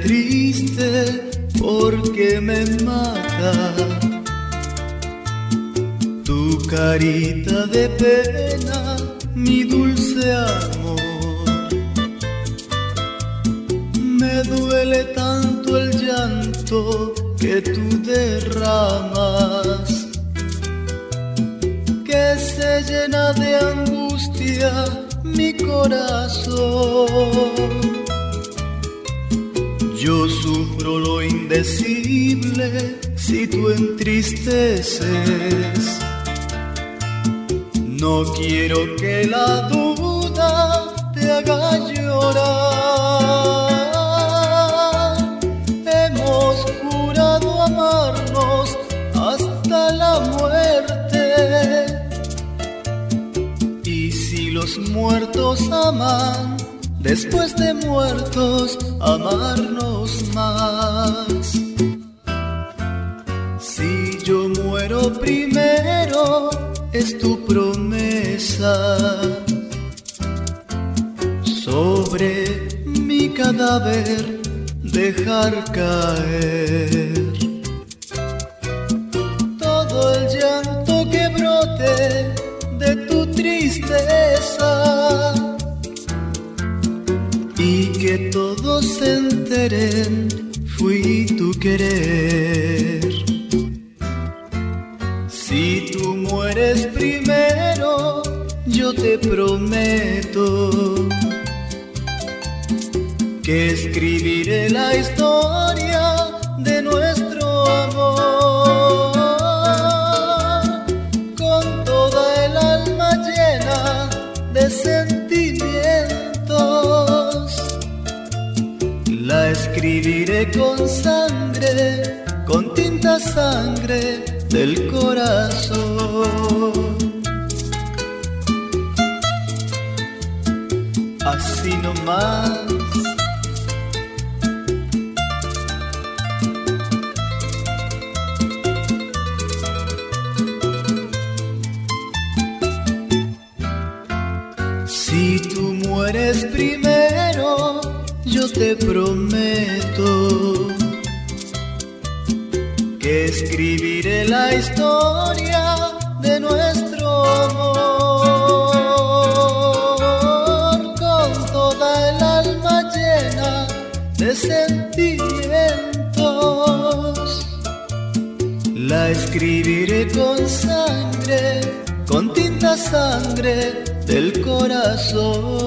triste porque me mata tu carita de pena, mi dulce amor. Me duele tanto el llanto que tú derramas, que se llena de angustia mi corazón. Yo sufro lo indecible si tú entristeces. No quiero que la duda te haga llorar. Hemos jurado amarnos hasta la muerte. Y si los muertos aman, después de muertos, amarnos más. Si yo muero primero, es tu promesa. Sobre mi cadáver dejar caer todo el llanto que brote de tu tristeza y que todos se enteren fui tu querer. Si tú mueres primero, yo te prometo que escribiré la historia de nuestro amor con toda el alma llena de sentimientos. La escribiré con sangre, con tinta sangre del corazón. Así nomás. Si tú mueres primero, te prometo que escribiré la historia de nuestro amor con toda el alma llena de sentimientos. La escribiré con sangre, con tinta sangre del corazón.